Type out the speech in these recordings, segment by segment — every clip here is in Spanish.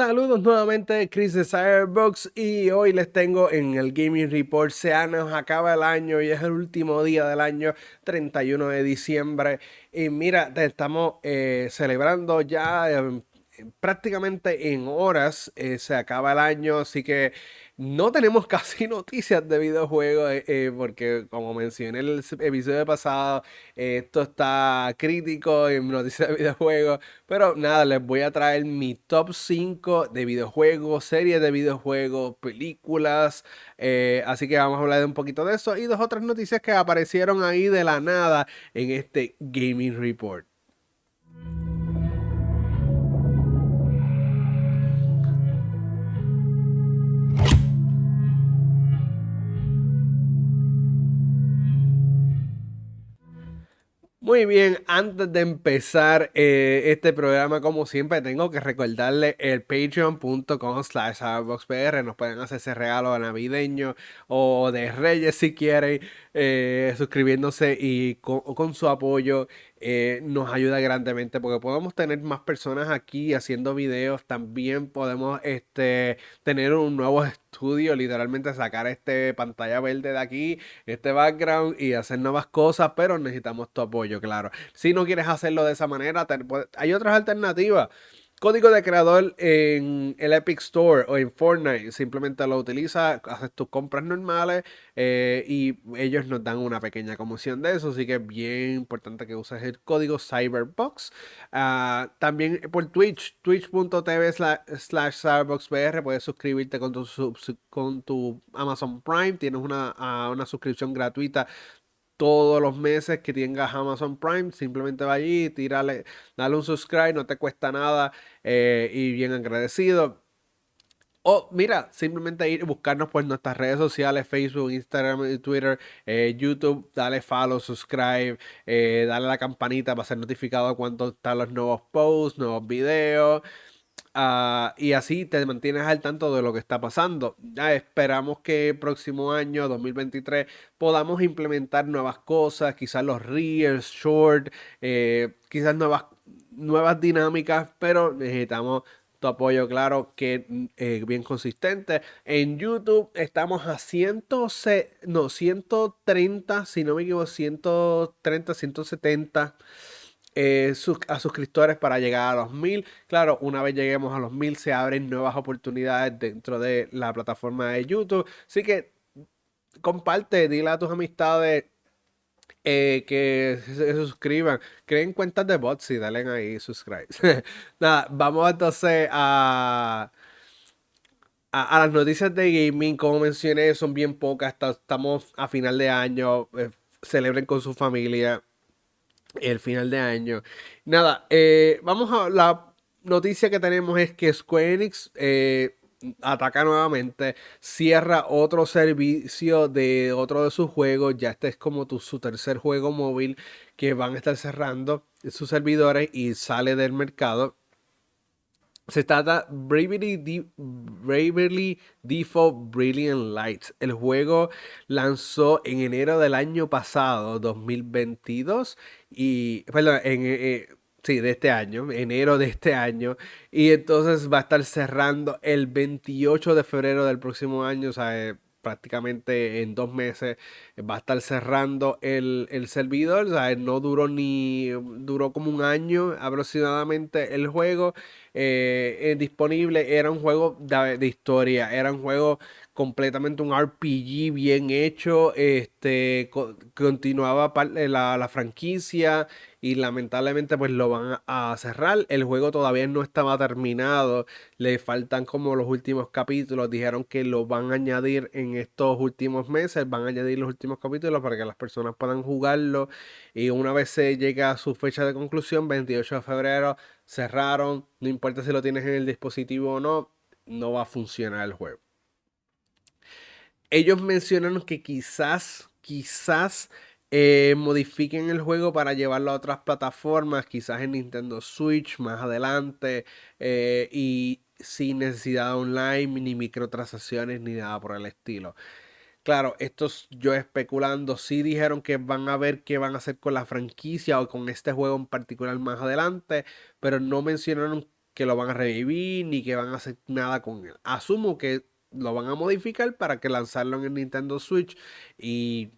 Saludos nuevamente, Chris de Cyberbox y hoy les tengo en el Gaming Report. Se acaba el año y es el último día del año, 31 de diciembre. Y mira, estamos eh, celebrando ya eh, prácticamente en horas. Eh, se acaba el año, así que no tenemos casi noticias de videojuegos eh, eh, porque como mencioné en el episodio pasado, esto está crítico en noticias de videojuegos. Pero nada, les voy a traer mi top 5 de videojuegos, series de videojuegos, películas. Eh, así que vamos a hablar de un poquito de eso y dos otras noticias que aparecieron ahí de la nada en este Gaming Report. Muy bien, antes de empezar eh, este programa, como siempre, tengo que recordarle el patreon.com slash nos pueden hacer ese regalo navideño o de reyes si quieren, eh, suscribiéndose y con su apoyo eh, nos ayuda grandemente porque podemos tener más personas aquí haciendo videos. También podemos este, tener un nuevo estudio, literalmente sacar este pantalla verde de aquí, este background y hacer nuevas cosas, pero necesitamos tu apoyo, claro. Si no quieres hacerlo de esa manera, hay otras alternativas código de creador en el Epic Store o en Fortnite. Simplemente lo utilizas, haces tus compras normales eh, y ellos nos dan una pequeña comisión de eso. Así que es bien importante que uses el código Cyberbox. Ah, también por Twitch, twitch.tv slash cyberboxpr. Puedes suscribirte con tu, con tu Amazon Prime. Tienes una, ah, una suscripción gratuita todos los meses que tengas Amazon Prime, simplemente va allí, tírale, dale un subscribe, no te cuesta nada eh, y bien agradecido. O mira, simplemente ir a buscarnos por nuestras redes sociales, Facebook, Instagram, Twitter, eh, YouTube, dale follow, subscribe, eh, dale a la campanita para ser notificado cuando están los nuevos posts, nuevos videos. Ah, y así te mantienes al tanto de lo que está pasando. Ya esperamos que el próximo año, 2023, podamos implementar nuevas cosas, quizás los reels, short, eh, quizás nuevas, nuevas dinámicas, pero necesitamos tu apoyo, claro, que eh, bien consistente. En YouTube estamos a 100, no, 130, si no me equivoco, 130, 170 eh, a suscriptores para llegar a los mil. Claro, una vez lleguemos a los mil se abren nuevas oportunidades dentro de la plataforma de YouTube. Así que comparte, dile a tus amistades eh, que se, suscriban. Creen cuentas de bots y dale ahí subscribe. Nada, vamos entonces a, a, las noticias de gaming. Como mencioné, son bien pocas. Estamos a final de año. Eh, celebren con su familia el final de año. Nada, eh, vamos a la noticia que tenemos es que Square Enix eh, ataca nuevamente, cierra otro servicio de otro de sus juegos, ya este es como su tercer juego móvil que van a estar cerrando sus servidores y sale del mercado. Se trata Bravely, Bravely Default Brilliant Lights. El juego lanzó en enero del año pasado, 2022, y, perdón, en, eh, eh, sí, de este año, enero de este año, y entonces va a estar cerrando el 28 de febrero del próximo año, o sea, eh, prácticamente en dos meses va a estar cerrando el, servidor. O sea, no duró ni. duró como un año aproximadamente el juego. Eh, disponible. Era un juego de, historia. Era un juego completamente un RPG bien hecho. Este continuaba la, la franquicia y lamentablemente pues lo van a cerrar. El juego todavía no estaba terminado, le faltan como los últimos capítulos, dijeron que lo van a añadir en estos últimos meses, van a añadir los últimos capítulos para que las personas puedan jugarlo y una vez se llega a su fecha de conclusión, 28 de febrero, cerraron, no importa si lo tienes en el dispositivo o no, no va a funcionar el juego. Ellos mencionan que quizás, quizás eh, modifiquen el juego para llevarlo a otras plataformas, quizás en Nintendo Switch más adelante, eh, y sin necesidad online, ni microtransacciones, ni nada por el estilo. Claro, estos yo especulando, sí dijeron que van a ver qué van a hacer con la franquicia o con este juego en particular más adelante, pero no mencionaron que lo van a revivir ni que van a hacer nada con él. Asumo que lo van a modificar para que lanzarlo en el Nintendo Switch y,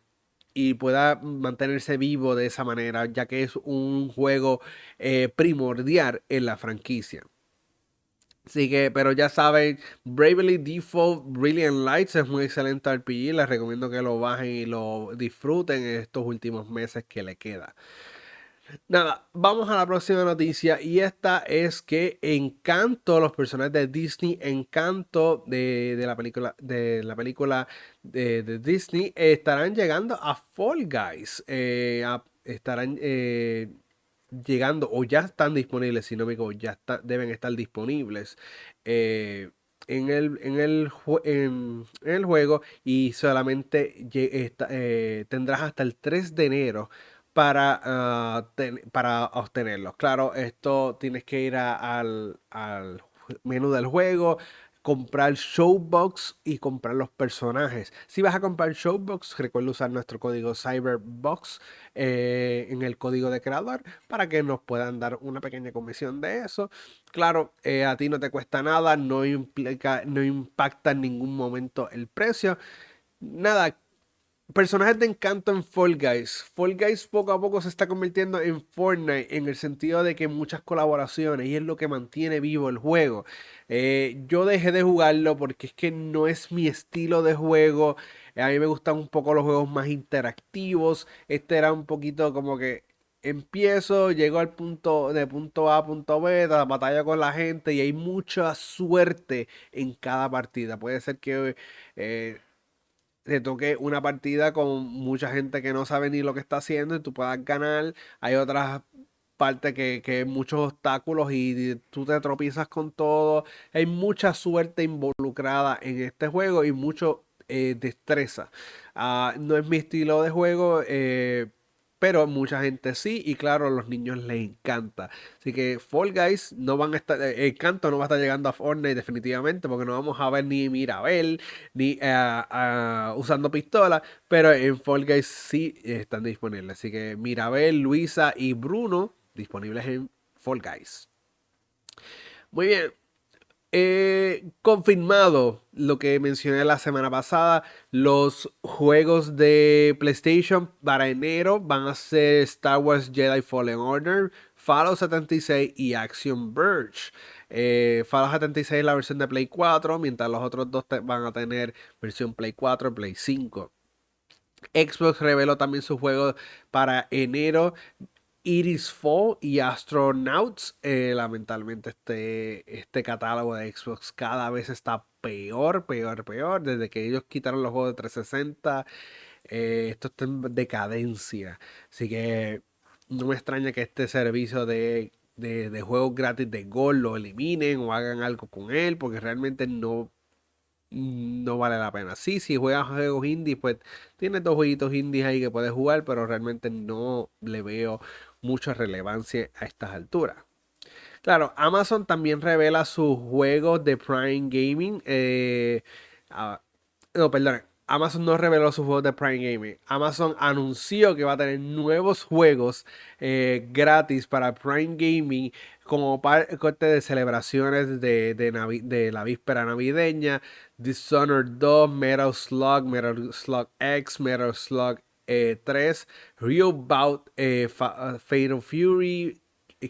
pueda mantenerse vivo de esa manera, ya que es un juego eh, primordial en la franquicia. Así que, pero ya saben, Bravely Default Brilliant Lights es muy excelente RPG. Les recomiendo que lo bajen y lo disfruten en estos últimos meses que le queda. Nada, vamos a la próxima noticia y esta es que Encanto, los personajes de Disney, Encanto de, la película de la película de, Disney estarán llegando a Fall Guys. Eh, estarán eh, llegando o ya están disponibles, si no me equivoco, ya deben estar disponibles. Eh, en el, en, el, en, el juego y solamente tendrás hasta el 3 de enero para, ah, para obtenerlos. Claro, esto tienes que ir al, al menú del juego, comprar Showbox y comprar los personajes. Si vas a comprar Showbox, recuerda usar nuestro código Cyberbox eh, en el código de creador para que nos puedan dar una pequeña comisión de eso. Claro, eh, a ti no te cuesta nada, no implica, no impacta en ningún momento el precio. Nada, personajes de encanto en Fall Guys. Fall Guys poco a poco se está convirtiendo en Fortnite en el sentido de que muchas colaboraciones y es lo que mantiene vivo el juego. Eh, yo dejé de jugarlo porque es que no es mi estilo de juego. A mí me gustan un poco los juegos más interactivos. Este era un poquito como que empiezo, llego al punto de punto A a punto B, la batalla con la gente y hay mucha suerte en cada partida. Puede ser que eh, te toque una partida con mucha gente que no sabe ni lo que está haciendo y tú puedas ganar. Hay otras partes que, que muchos obstáculos y tú te tropiezas con todo. Hay mucha suerte involucrada en este juego y mucho eh, destreza. Ah, no es mi estilo de juego. Eh, pero mucha gente sí, y claro, a los niños les encanta. Así que Fall Guys no van a estar, eh, el canto no va a estar llegando a Fortnite definitivamente, porque no vamos a ver ni Mirabel, ni uh, usando pistola, pero en Fall Guys sí están disponibles. Así que Mirabel, Luisa y Bruno disponibles en Fall Guys. Muy bien, He confirmado lo que mencioné la semana pasada. Los juegos de PlayStation para enero van a ser Star Wars Jedi Fallen Order, Fallout 76 y Action Verge. Eh, Fallout 76 es la versión de Play 4, mientras los otros dos van a tener versión Play 4 y Play 5. Xbox reveló también su juego para enero. Iris Fall y Astronauts. Eh, lamentablemente este, este catálogo de Xbox cada vez está peor, peor, peor. Desde que ellos quitaron los juegos de 360, eh, esto está en decadencia. Así que no me extraña que este servicio de, de, juegos gratis de Gold lo eliminen o hagan algo con él, porque realmente no no vale la pena. Sí, si juegas juegos indie, pues tienes dos jueguitos indies ahí que puedes jugar, pero realmente no le veo mucha relevancia a estas alturas. Claro, Amazon también revela sus juegos de Prime Gaming. Eh, no, perdón. Amazon no reveló sus juegos de Prime Gaming. Amazon anunció que va a tener nuevos juegos eh, gratis para Prime Gaming como parte de celebraciones de, de, la víspera navideña. Dishonored 2, Metal Slug, Metal Slug X, Metal Slug 3, Real Bout, eh, uh, Fatal Fury,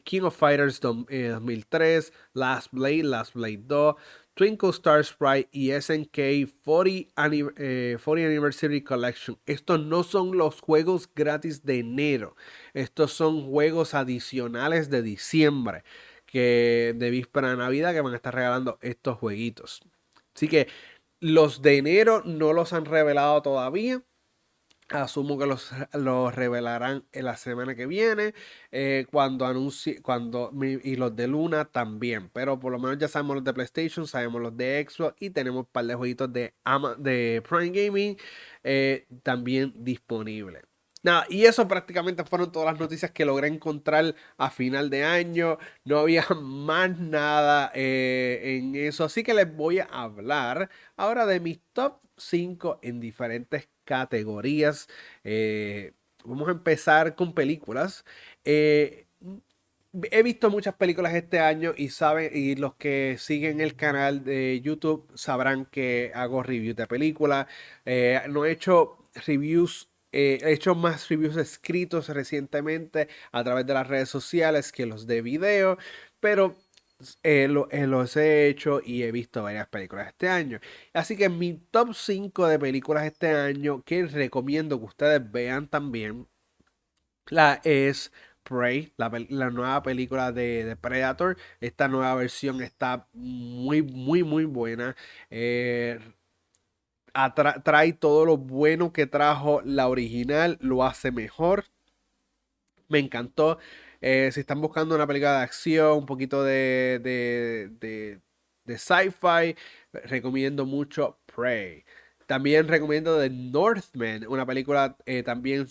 King of Fighters 2003, Last Blade, Last Blade 2, Twinkle Star Sprite y SNK 40, eh, Anniversary Collection. Estos no son los juegos gratis de enero. Estos son juegos adicionales de diciembre. Que de víspera de Navidad que van a estar regalando estos jueguitos. Así que los de enero no los han revelado todavía. Asumo que los, los, revelarán en la semana que viene. Eh, cuando anuncie. Cuando, y los de Luna también. Pero por lo menos ya sabemos los de PlayStation. Sabemos los de Xbox. Y tenemos un par de jueguitos de, de Prime Gaming. Eh, también disponibles. Nada, y eso prácticamente fueron todas las noticias que logré encontrar a final de año. No había más nada eh, en eso. Así que les voy a hablar ahora de mis top 5 en diferentes categorías. Eh, vamos a empezar con películas. Eh, he visto muchas películas este año y saben, y los que siguen el canal de YouTube sabrán que hago reviews de películas. Eh, no he hecho reviews he hecho más reviews escritos recientemente a través de las redes sociales que los de video, pero eh, los he hecho y he visto varias películas este año. Así que mi top 5 de películas este año que recomiendo que ustedes vean también la es Prey, la, nueva película de, Predator. Esta nueva versión está muy, muy, muy buena. Eh, trae todo lo bueno que trajo la original, lo hace mejor. Me encantó. Eh, si están buscando una película de acción, un poquito de, de, de, sci-fi, recomiendo mucho Prey. También recomiendo The Northman, una película eh, también,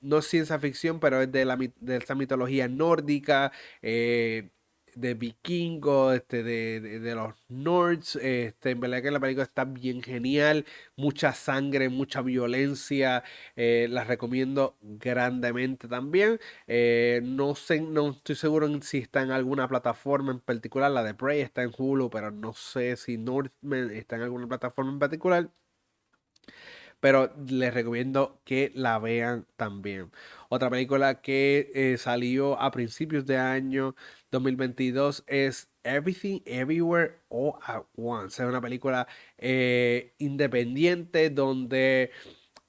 no ciencia ficción, pero es de, la, de esa mitología nórdica. Eh, de vikingos, este, de, los Nords. Este, en verdad que la película está bien genial. Mucha sangre, mucha violencia. Eh, la recomiendo grandemente también. Eh, no sé, no estoy seguro si está en alguna plataforma en particular. La de Prey está en Hulu, pero no sé si Northman está en alguna plataforma en particular pero les recomiendo que la vean también. Otra película que eh, salió a principios de año 2022 es Everything Everywhere All at Once. Es una película eh, independiente donde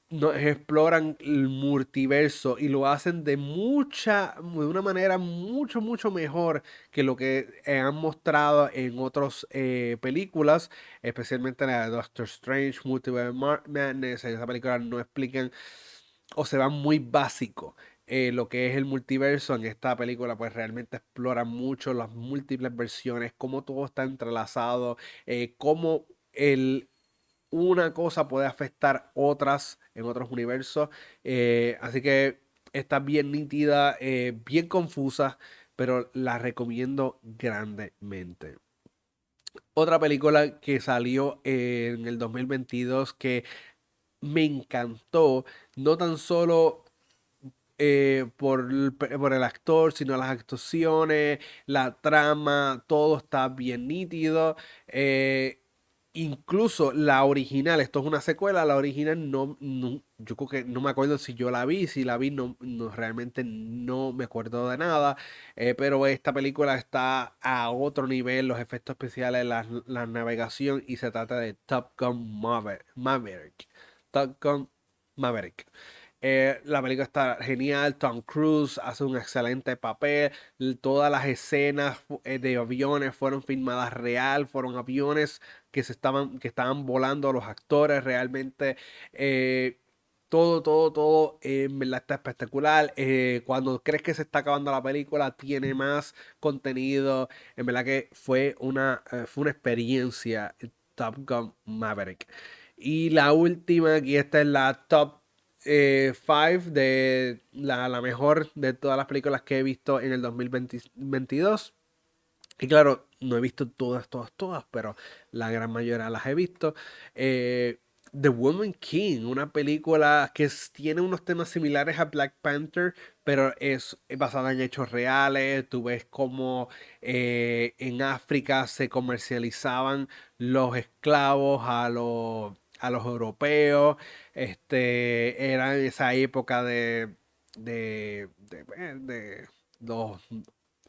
nos exploran el multiverso y lo hacen de mucha, de una manera mucho, mucho mejor que lo que han mostrado en otras eh, películas, especialmente en la de Doctor Strange, Multiverse Madness. En esa película no explican o se van muy básico. Eh, lo que es el multiverso en esta película pues realmente explora mucho las múltiples versiones, cómo todo está entrelazado, eh, cómo el, una cosa puede afectar otras en otros universos. Eh, así que está bien nítida, bien confusa, pero la recomiendo grandemente. Otra película que salió en el 2022 que me encantó, no tan solo eh, por, el actor, sino las actuaciones, la trama, todo está bien nítido. Incluso la original, esto es una secuela, la original no, yo creo que no me acuerdo si yo la vi, si la vi no realmente no me acuerdo de nada, eh, pero esta película está a otro nivel, los efectos especiales, la, la navegación y se trata de Top Gun Maverick. Top Gun Maverick. Eh, la película está genial. Tom Cruise hace un excelente papel. Todas las escenas eh, de aviones fueron filmadas real. Fueron aviones que se estaban, que estaban volando los actores realmente. Eh, todo, todo, todo en verdad está espectacular. cuando crees que se está acabando la película, tiene más contenido. En verdad que fue una, fue una experiencia Top Gun Maverick. Y la última, aquí esta es la top eh, Five de la, mejor de todas las películas que he visto en el 2022. Y claro, no he visto todas, todas, todas, pero la gran mayoría las he visto. Eh, The Woman King, una película que tiene unos temas similares a Black Panther, pero es basada en hechos reales. Tú ves cómo eh, en África se comercializaban los esclavos a los a los europeos, este, era esa época de, de, de, eh, los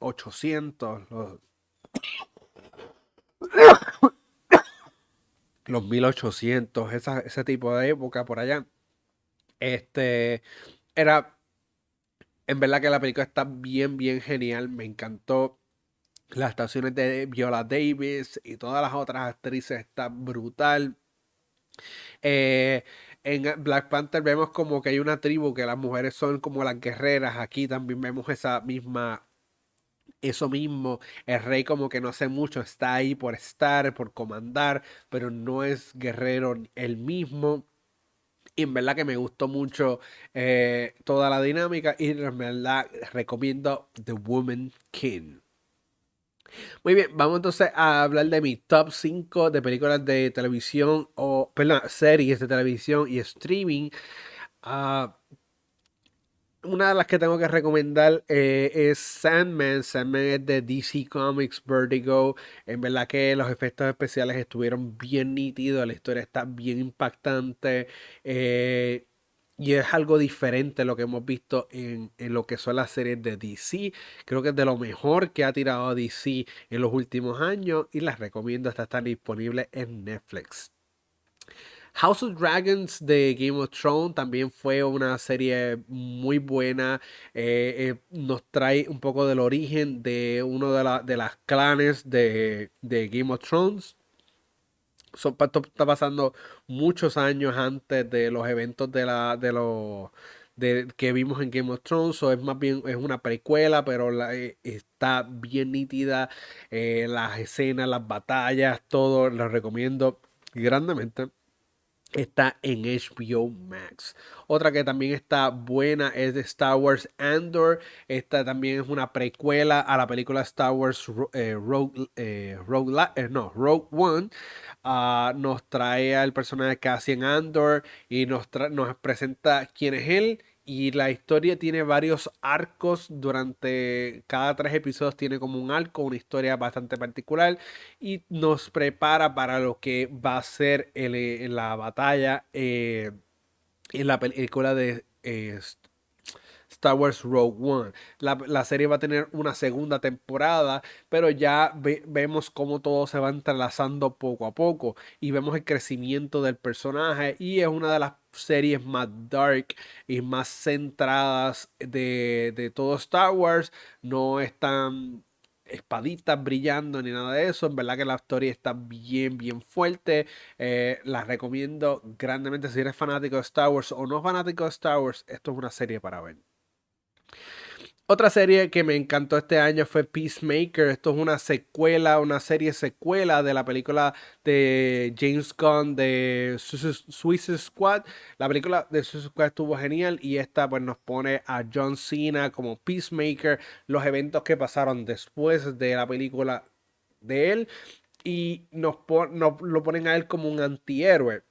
800, los, los 1800, ese tipo de época por allá. Este, era, en verdad que la película está bien, bien genial, me encantó. Las estaciones de Viola Davis y todas las otras actrices están brutal. Eh, en Black Panther vemos como que hay una tribu que las mujeres son como las guerreras. Aquí también vemos esa misma eso mismo, el rey como que no hace mucho, está ahí por estar, por comandar, pero no es guerrero él mismo. Y en verdad que me gustó mucho eh, toda la dinámica y en verdad recomiendo The Woman King. Muy bien, vamos entonces a hablar de mi top 5 de películas de televisión o, perdón, series de televisión y streaming. Ah, una de las que tengo que recomendar eh, es Sandman. Sandman es de DC Comics Vertigo. En verdad que los efectos especiales estuvieron bien nítidos. La historia está bien impactante. Eh, y es algo diferente lo que hemos visto en, en, lo que son las series de DC. Creo que es de lo mejor que ha tirado DC en los últimos años. Y las recomiendo. Está tan disponible en Netflix. House of Dragons de Game of Thrones también fue una serie muy buena. Eh, eh, nos trae un poco del origen de uno de, de las clanes de, Game of Thrones. Esto está pasando muchos años antes de los eventos de la de los de, que vimos en Game of Thrones. es más bien es una precuela, pero eh, está bien nítida. las escenas, las batallas, todo. Lo recomiendo grandemente está en HBO Max. Otra que también está buena es de Star Wars Andor. Esta también es una precuela a la película Star Wars eh, Rogue, eh, eh, no, Rogue One. Ah, nos trae al personaje Cassian Andor y nos, nos presenta quién es él y la historia tiene varios arcos. Durante cada tres episodios tiene como un arco, una historia bastante particular y nos prepara para lo que va a ser la batalla eh, en la película de eh, Star Wars Rogue One. La, serie va a tener una segunda temporada, pero ya vemos cómo todo se va entrelazando poco a poco y vemos el crecimiento del personaje y es una de las series más dark y más centradas de, de todo Star Wars. No están espaditas brillando ni nada de eso. En verdad que la historia está bien, bien fuerte. Eh, la recomiendo grandemente si eres fanático de Star Wars o no fanático de Star Wars. Esto es una serie para ver. Otra serie que me encantó este año fue Peacemaker. Esto es una secuela, una serie secuela de la película de James Gunn de Suicide Squad. La película de Suicide Squad estuvo genial y esta pues nos pone a John Cena como Peacemaker, los eventos que pasaron después de la película de él y nos, nos lo ponen a él como un antihéroe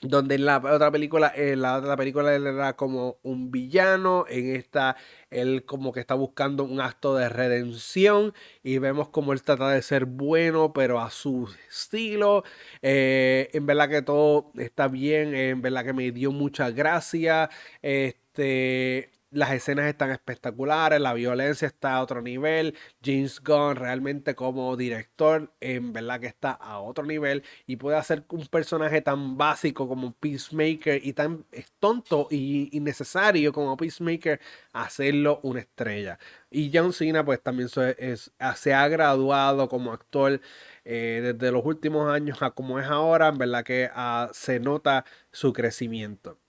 donde en la otra película, en la otra película él era como un villano, en esta él como que está buscando un acto de redención y vemos como él trata de ser bueno, pero a su estilo. Eh, en verdad que todo está bien, en verdad que me dio mucha gracia. Este, las escenas están espectaculares, la violencia está a otro nivel. James Gunn realmente como director, en verdad que está a otro nivel y puede hacer un personaje tan básico como Peacemaker y tan tonto y innecesario como Peacemaker, hacerlo una estrella. Y John Cena pues también se ha graduado como actor eh, desde los últimos años a como es ahora, en verdad que ah, se nota su crecimiento.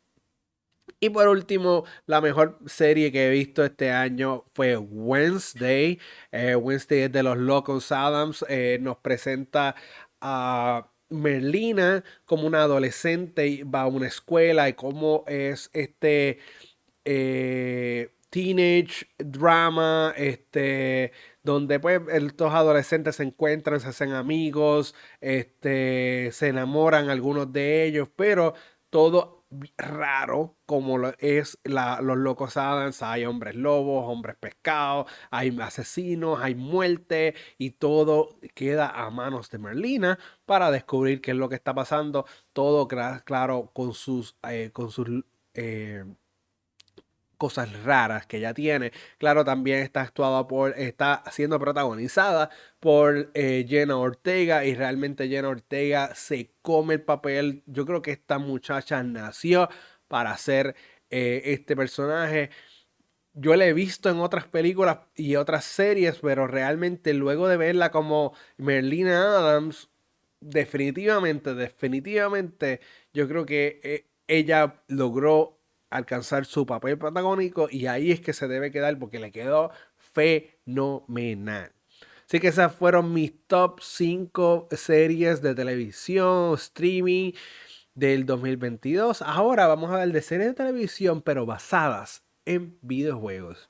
Y por último, la mejor serie que he visto este año fue Wednesday. Eh, Wednesday es de los Locos Adams. Eh, nos presenta a Merlina como una adolescente y va a una escuela y cómo es este eh, teenage drama, este, donde pues estos adolescentes se encuentran, se hacen amigos, este, se enamoran algunos de ellos, pero todo raro como lo es los locos Adams. Hay hombres lobos, hombres pescados, hay asesinos, hay muerte y todo queda a manos de Merlina para descubrir qué es lo que está pasando. Todo claro con sus, eh, con sus eh, cosas raras que ella tiene. Claro, también está actuada por, está siendo protagonizada por eh, Jenna Ortega y realmente Jenna Ortega se come el papel. Yo creo que esta muchacha nació para hacer eh, este personaje. Yo la he visto en otras películas y otras series, pero realmente luego de verla como Merlina Adams, definitivamente, definitivamente, yo creo que eh, ella logró alcanzar su papel protagónico y ahí es que se debe quedar porque le quedó fenomenal. Así que esas fueron mis top 5 series de televisión, streaming del 2022. Ahora vamos a ver de series de televisión, pero basadas en videojuegos.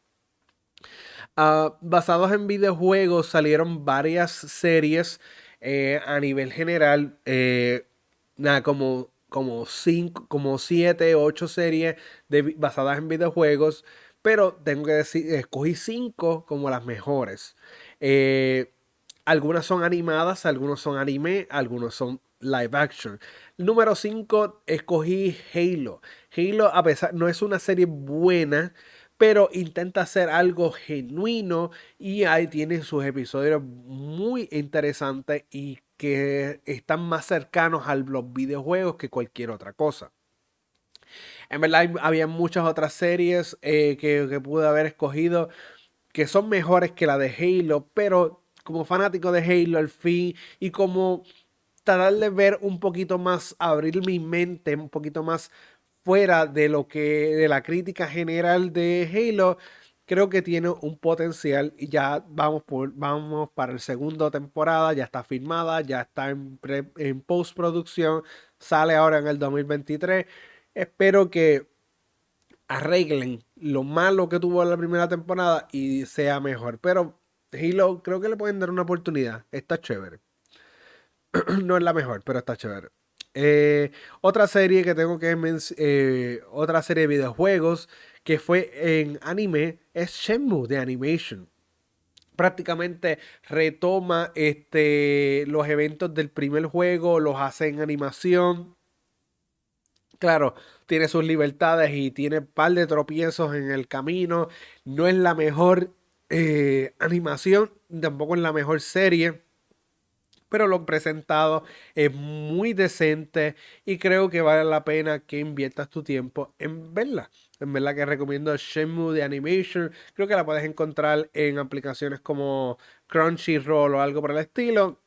Uh, basados en videojuegos salieron varias series eh, a nivel general. Eh, nada, como como 5, como 7, 8 series basadas en videojuegos. pero tengo que decir, escogí cinco como las mejores. Eh, algunas son animadas, algunos son anime, algunos son live action. Número 5, escogí Halo. Halo, a pesar, no es una serie buena, pero intenta hacer algo genuino y ahí tiene sus episodios muy interesantes y que están más cercanos a los videojuegos que cualquier otra cosa. En verdad había muchas otras series eh, que, que pude haber escogido que son mejores que la de Halo, pero como fanático de Halo al fin y como tratar de ver un poquito más, abrir mi mente un poquito más fuera de lo que, de la crítica general de Halo, creo que tiene un potencial y ya vamos, por, vamos para el segundo temporada, ya está firmada, ya está en, en postproducción, sale ahora en el 2023. Espero que arreglen lo malo que tuvo la primera temporada y sea mejor. Pero Halo creo que le pueden dar una oportunidad. Está chévere. no es la mejor, pero está chévere. Eh, otra serie que tengo que eh, otra serie de videojuegos que fue en anime es Shenmue de Animation. Prácticamente retoma este, los eventos del primer juego, los hace en animación. Claro, tiene sus libertades y tiene un par de tropiezos en el camino. No es la mejor eh, animación, tampoco es la mejor serie pero lo presentado es muy decente y creo que vale la pena que inviertas tu tiempo en verla. En verdad que recomiendo Shenmue de Animation. Creo que la puedes encontrar en aplicaciones como Crunchyroll o algo por el estilo.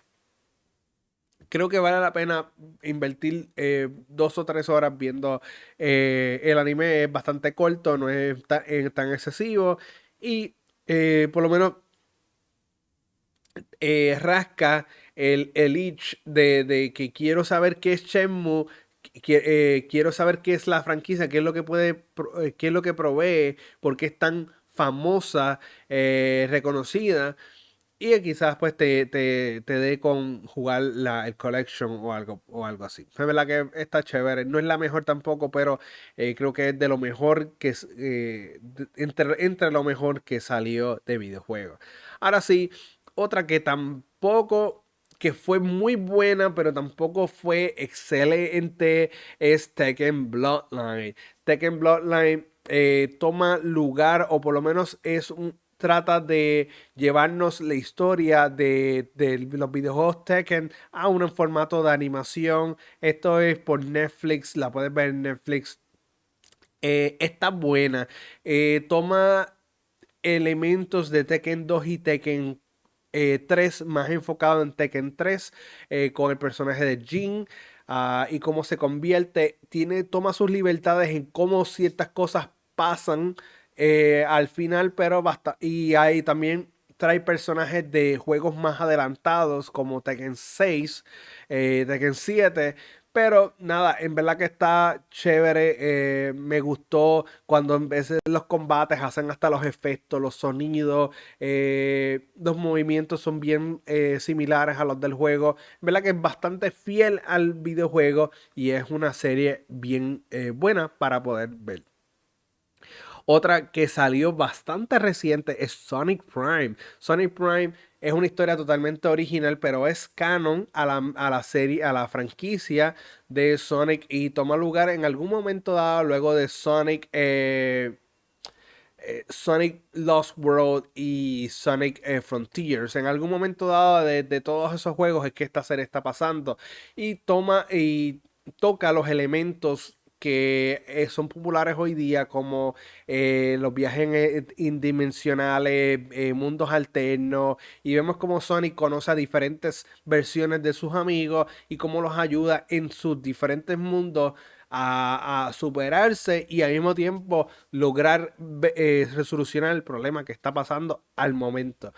Creo que vale la pena invertir eh, dos o tres horas viendo eh, el anime. Es bastante corto, no es tan, eh, excesivo. Y por lo menos rasca el, el itch de, que quiero saber qué es Shenmue, que, quiero saber qué es la franquicia, qué es lo que puede, qué es lo que provee, por qué es tan famosa, reconocida y quizás pues te, te, dé con jugar la, el collection o algo, o algo así. Es verdad que está chévere. No es la mejor tampoco, pero eh, creo que es de lo mejor que eh, entre, entre lo mejor que salió de videojuegos. Ahora sí, otra que tampoco que fue muy buena, pero tampoco fue excelente, es Tekken Bloodline. Tekken Bloodline eh, toma lugar, o por lo menos es trata de llevarnos la historia de, los videojuegos Tekken a un formato de animación. Esto es por Netflix, la puedes ver en Netflix. Eh, está buena. Eh, toma elementos de Tekken 2 y Tekken 3, eh, más enfocado en Tekken 3, con el personaje de Jin. Ah, y cómo se convierte, tiene, toma sus libertades en cómo ciertas cosas pasan eh, al final, pero basta. Y ahí también trae personajes de juegos más adelantados como Tekken 6, eh, Tekken 7. Pero nada, en verdad que está chévere. Eh, me gustó cuando en de los combates hacen hasta los efectos, los sonidos, los movimientos son bien similares a los del juego. En verdad que es bastante fiel al videojuego y es una serie bien buena para poder ver. Otra que salió bastante reciente es Sonic Prime. Sonic Prime es una historia totalmente original, pero es canon a la, serie, a la franquicia de Sonic y toma lugar en algún momento dado luego de Sonic. Eh, eh, Sonic Lost World y Sonic eh, Frontiers. En algún momento dado de, de, todos esos juegos es que esta serie está pasando. Y toma y toca los elementos que eh, son populares hoy día, como eh, los viajes eh, indimensionales, mundos alternos, y vemos como Sonic conoce a diferentes versiones de sus amigos y cómo los ayuda en sus diferentes mundos a, superarse y al mismo tiempo lograr resolucionar el problema que está pasando al momento.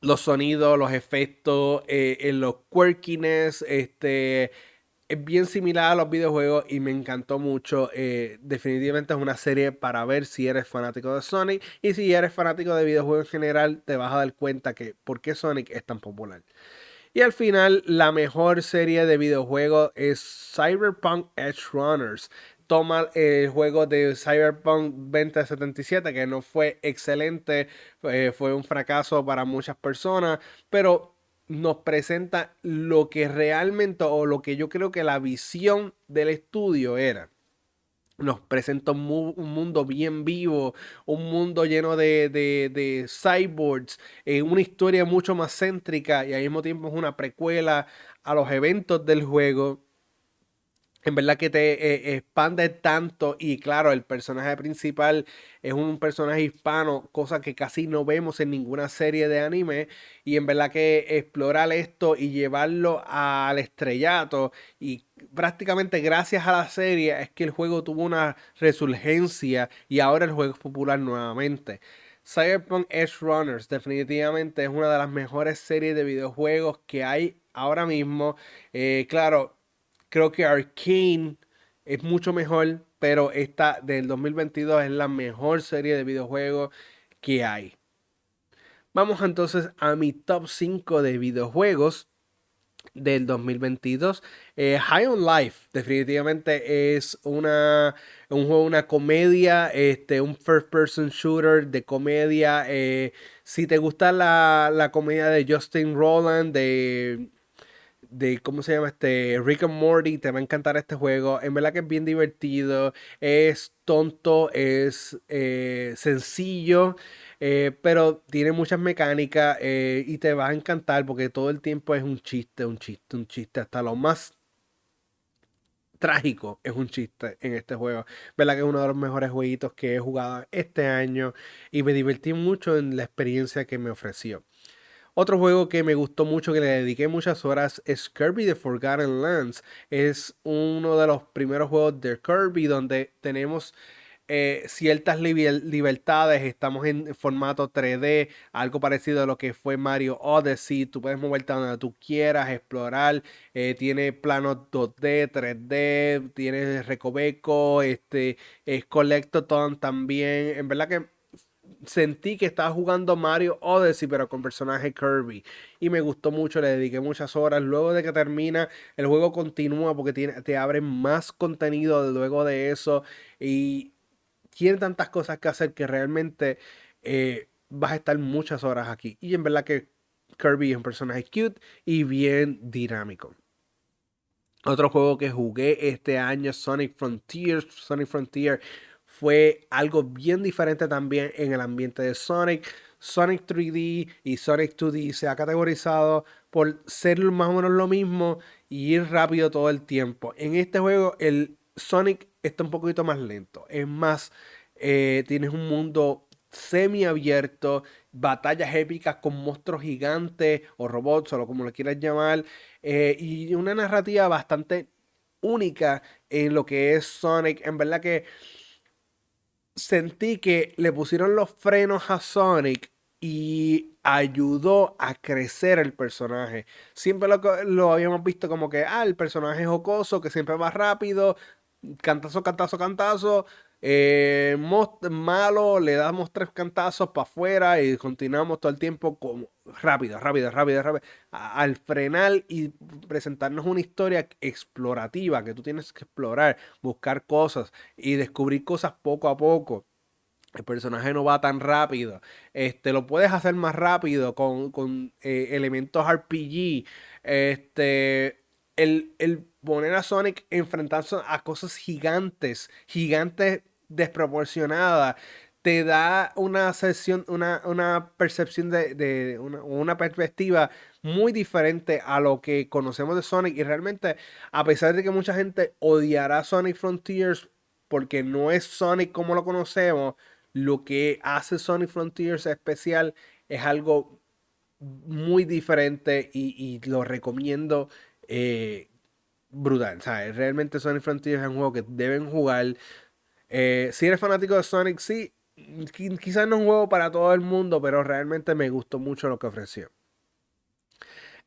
los sonidos, los efectos, los quirkiness, este, es bien similar a los videojuegos y me encantó mucho. Eh, definitivamente es una serie para ver si eres fanático de Sonic y si eres fanático de videojuegos en general te vas a dar cuenta que por qué Sonic es tan popular. Y al final, la mejor serie de videojuegos es Cyberpunk Edge Runners. toma el juego de Cyberpunk 2077, que no fue excelente, eh, fue un fracaso para muchas personas, pero nos presenta lo que realmente o lo que yo creo que la visión del estudio era. Nos presenta un, mundo bien vivo, un mundo lleno de, de, cyborgs, eh, una historia mucho más céntrica y al mismo tiempo es una precuela a los eventos del juego en verdad que te eh, expande tanto y claro, el personaje principal es un personaje hispano, cosa que casi no vemos en ninguna serie de anime y en verdad que explorar esto y llevarlo al estrellato y prácticamente gracias a la serie es que el juego tuvo una resurgencia y ahora el juego es popular nuevamente. Cyberpunk Edge Runners definitivamente es una de las mejores series de videojuegos que hay ahora mismo. Eh, claro, Creo que Arkane es mucho mejor, pero esta del 2022 es la mejor serie de videojuegos que hay. Vamos entonces a mi top 5 de videojuegos del 2022. Eh, High on Life definitivamente es una, un juego, una comedia, este, un first person shooter de comedia. Eh, si te gusta la, la comedia de Justin Roland, de de cómo se llama este Rick and Morty, te va a encantar este juego. En verdad que es bien divertido, es tonto, es eh, sencillo, eh, pero tiene muchas mecánicas eh, y te va a encantar porque todo el tiempo es un chiste, un chiste, un chiste. Hasta lo más trágico es un chiste en este juego. ¿Verdad que es uno de los mejores jueguitos que he jugado este año y me divertí mucho en la experiencia que me ofreció. Otro juego que me gustó mucho, que le dediqué muchas horas, es Kirby The Forgotten Lands. Es uno de los primeros juegos de Kirby donde tenemos eh, ciertas libertades. Estamos en formato 3D, algo parecido a lo que fue Mario Odyssey. Tú puedes moverte donde tú quieras, explorar. Eh, tiene planos 2D, 3D, tiene recoveco, este, es Collectoton también. En verdad que sentí que estaba jugando Mario Odyssey, pero con personaje Kirby. Y me gustó mucho, le dediqué muchas horas. Luego de que termina, el juego continúa porque tiene, te abre más contenido luego de eso. Y tiene tantas cosas que hacer que realmente eh, vas a estar muchas horas aquí. Y en verdad que Kirby es un personaje cute y bien dinámico. Otro juego que jugué este año, Sonic Frontier. Sonic Frontier fue algo bien diferente también en el ambiente de Sonic. Sonic 3D y Sonic 2D se ha categorizado por ser más o menos lo mismo y ir rápido todo el tiempo. En este juego el Sonic está un poquito más lento. Es más, eh, tienes un mundo semi-abierto, batallas épicas con monstruos gigantes o robots o como lo quieras llamar, eh, y una narrativa bastante única en lo que es Sonic. En verdad que sentí que le pusieron los frenos a Sonic y ayudó a crecer el personaje. Siempre lo, lo habíamos visto como que, ah, el personaje es jocoso, que siempre va rápido, cantazo, cantazo, cantazo. Eh, malo, le damos tres cantazos para afuera y continuamos todo el tiempo como rápido, rápido, rápido, rápido. Al frenar y presentarnos una historia explorativa que tú tienes que explorar, buscar cosas y descubrir cosas poco a poco. El personaje no va tan rápido. Este, lo puedes hacer más rápido con, eh, elementos RPG. Este, el, el poner a Sonic enfrentarse a cosas gigantes, gigantes desproporcionadas, te da una sesión, una, una percepción de, una, una, perspectiva muy diferente a lo que conocemos de Sonic. Y realmente, a pesar de que mucha gente odiará Sonic Frontiers porque no es Sonic como lo conocemos, lo que hace Sonic Frontiers especial es algo muy diferente y, lo recomiendo eh, brutal. Realmente Sonic Frontiers es un juego que deben jugar. Eh, si eres fanático de Sonic, sí, quizás no es un juego para todo el mundo, pero realmente me gustó mucho lo que ofreció.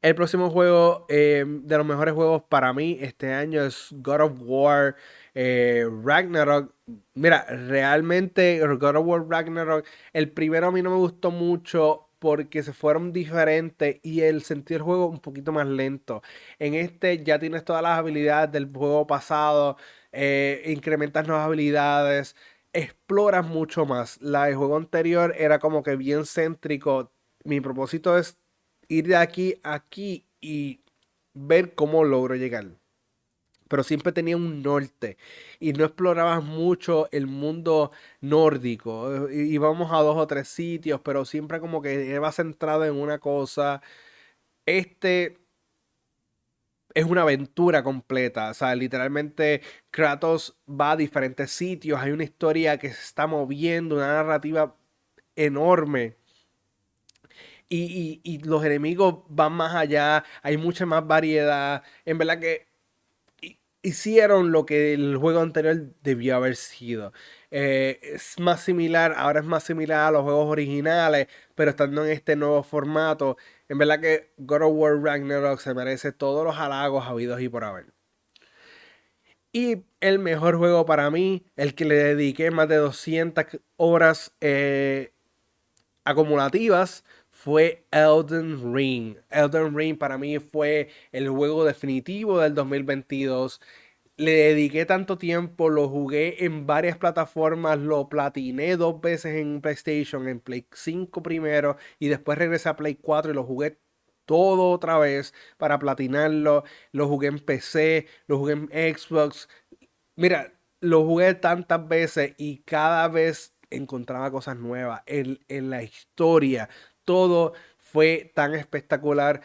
El próximo juego eh, de los mejores juegos para mí este año es God of War eh, Ragnarok. Mira, realmente God of War Ragnarok, el primero a mí no me gustó mucho porque se fueron diferentes y el sentido del juego un poquito más lento. En este ya tienes todas las habilidades del juego pasado, eh, incrementas nuevas habilidades, exploras mucho más. La del juego anterior era como que bien céntrico. Mi propósito es ir de aquí a aquí y ver cómo logro llegar pero siempre tenía un norte y no explorabas mucho el mundo nórdico. Íbamos a dos o tres sitios, pero siempre como que iba centrado en una cosa. Este es una aventura completa. O sea, literalmente Kratos va a diferentes sitios. Hay una historia que se está moviendo, una narrativa enorme. Y, y, los enemigos van más allá. Hay mucha más variedad. En verdad que hicieron lo que el juego anterior debió haber sido. Eh, es más similar, ahora es más similar a los juegos originales, pero estando en este nuevo formato, en verdad que God of War Ragnarok se merece todos los halagos habidos y por haber. Y el mejor juego para mí, el que le dediqué más de 200 horas eh, acumulativas, fue Elden Ring. Elden Ring para mí fue el juego definitivo del 2022. Le dediqué tanto tiempo, lo jugué en varias plataformas, lo platiné dos veces en PlayStation, en Play 5 primero y después regresé a Play 4 y lo jugué todo otra vez para platinarlo. Lo jugué en PC, lo jugué en Xbox. Mira, lo jugué tantas veces y cada vez encontraba cosas nuevas en, en la historia todo fue tan espectacular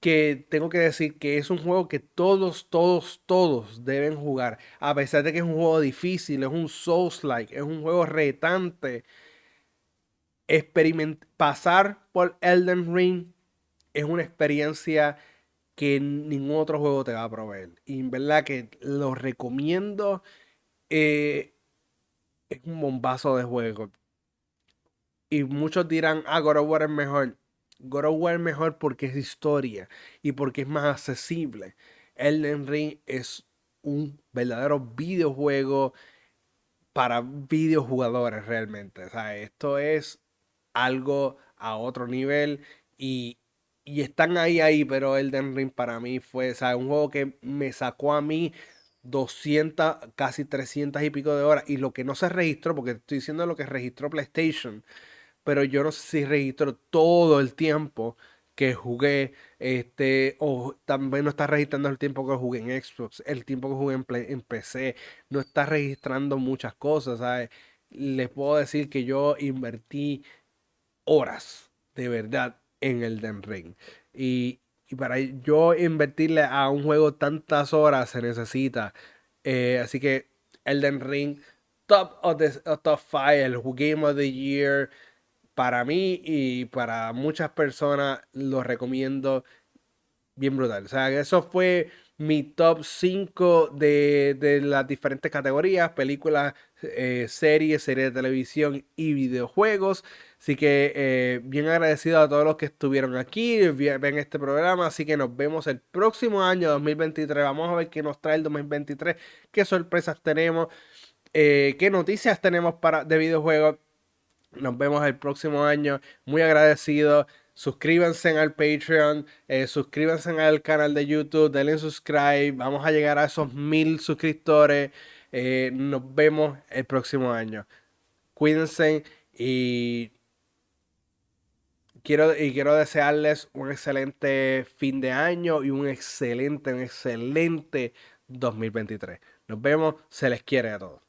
que tengo que decir que es un juego que todos, todos, todos deben jugar. A pesar de que es un juego difícil, es un Souls-like, es un juego retante. pasar por Elden Ring es una experiencia que ningún otro juego te va a proveer. Y en verdad que lo recomiendo. Eh, es un bombazo de juego. Y muchos dirán, ah, God of War es mejor. War es mejor porque es historia y porque es más accesible. Elden Ring es un verdadero videojuego para videojugadores realmente. O sea, esto es algo a otro nivel y, y están ahí, ahí, pero Elden Ring para mí fue, o un juego que me sacó a mí 200, casi 300 y pico de horas. Y lo que no se registró, porque estoy diciendo lo que registró PlayStation, pero yo no sé si registro todo el tiempo que jugué, este, o también no está registrando el tiempo que jugué en Xbox, el tiempo que jugué en, en PC, no está registrando muchas cosas, ¿sabes? Les puedo decir que yo invertí horas, de verdad, en el Den Ring. Y, para yo invertirle a un juego tantas horas se necesita. Eh, así que Elden Ring, top of the top 5, el Game of the Year para mí y para muchas personas lo recomiendo bien brutal. O sea, eso fue mi top 5 de, las diferentes categorías, películas, eh, series, series de televisión y videojuegos. Así que eh, bien agradecido a todos los que estuvieron aquí, ven este programa. Así que nos vemos el próximo año 2023. Vamos a ver qué nos trae el 2023, qué sorpresas tenemos, eh, qué noticias tenemos para, de videojuegos nos vemos el próximo año. Muy agradecido. Suscríbanse al Patreon, eh, suscríbanse al canal de YouTube, denle subscribe. Vamos a llegar a esos mil suscriptores. Eh, nos vemos el próximo año. Cuídense y quiero, y quiero desearles un excelente fin de año y un excelente, un excelente 2023. Nos vemos, se les quiere a todos.